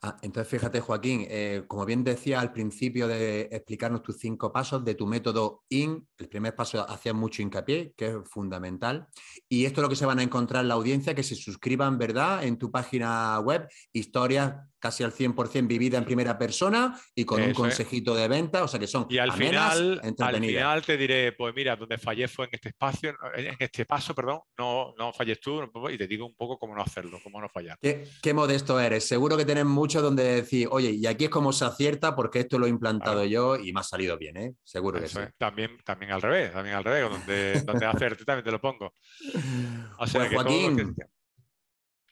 S1: Ah, entonces, fíjate, Joaquín, eh, como bien decía al principio de explicarnos tus cinco pasos de tu método IN, el primer paso hacía mucho hincapié, que es fundamental. Y esto es lo que se van a encontrar en la audiencia, que se suscriban, ¿verdad?, en tu página web, historias casi al 100% vivida en primera persona y con un consejito de venta, o sea que son
S2: y al final, al final te diré, pues mira, donde fallé fue en este espacio, en este paso, perdón, no, no falles tú y te digo un poco cómo no hacerlo, cómo no fallar.
S1: Qué, modesto eres, seguro que tienes mucho donde decir, oye, y aquí es como se acierta porque esto lo he implantado yo y me ha salido bien, ¿eh? Seguro que sí.
S2: También, también al revés, también al revés, donde, donde acerte también te lo pongo.
S1: O sea, pues, Joaquín,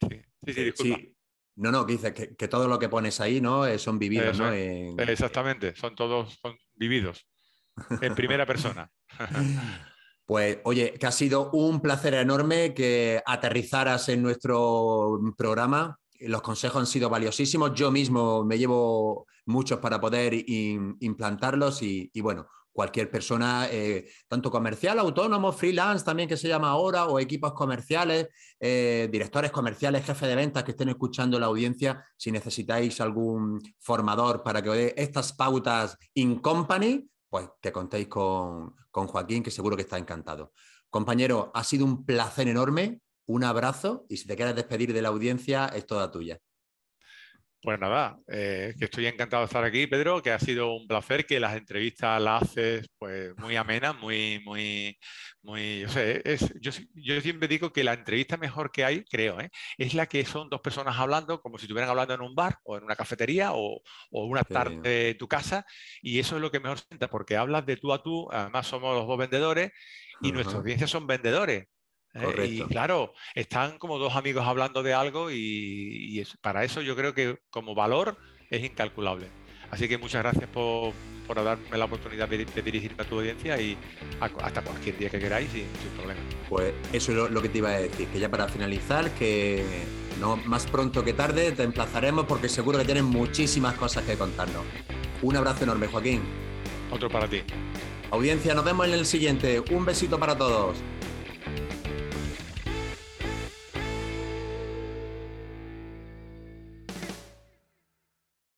S1: Sí, sí, sí, disculpa. No, no, que dices que, todo lo que pones ahí ¿no? Eh, son vividos, ¿no?
S2: Exactamente, son todos son vividos en primera persona.
S1: Pues oye, que ha sido un placer enorme que aterrizaras en nuestro programa. Los consejos han sido valiosísimos. Yo mismo me llevo muchos para poder implantarlos y, y bueno, cualquier persona, eh, tanto comercial, autónomo, freelance también que se llama ahora, o equipos comerciales, eh, directores comerciales, jefes de ventas que estén escuchando la audiencia, si necesitáis algún formador para que os estas pautas in company, pues que contéis con, con Joaquín, que seguro que está encantado. Compañero, ha sido un placer enorme, un abrazo y si te quieres despedir de la audiencia, es toda tuya.
S2: Pues nada, eh, que estoy encantado de estar aquí, Pedro, que ha sido un placer, que las entrevistas las haces pues muy amenas, muy, muy, muy, yo es, yo, yo, siempre digo que la entrevista mejor que hay, creo, ¿eh? es la que son dos personas hablando como si estuvieran hablando en un bar o en una cafetería o, o una tarde en tu casa y eso es lo que mejor sienta porque hablas de tú a tú, además somos los dos vendedores y nuestra audiencia son vendedores. ¿Eh? y claro, están como dos amigos hablando de algo y, para eso yo creo que como valor es incalculable. Así que muchas gracias por, darme la oportunidad de, dirigirme a tu audiencia y hasta cualquier día que queráis sin, problema.
S1: Pues eso es lo, que te iba a decir, que ya para finalizar, que no más pronto que tarde te emplazaremos porque seguro que tienes muchísimas cosas que contarnos. Un abrazo enorme, Joaquín.
S2: Otro para ti.
S1: Audiencia, nos vemos en el siguiente. Un besito para todos.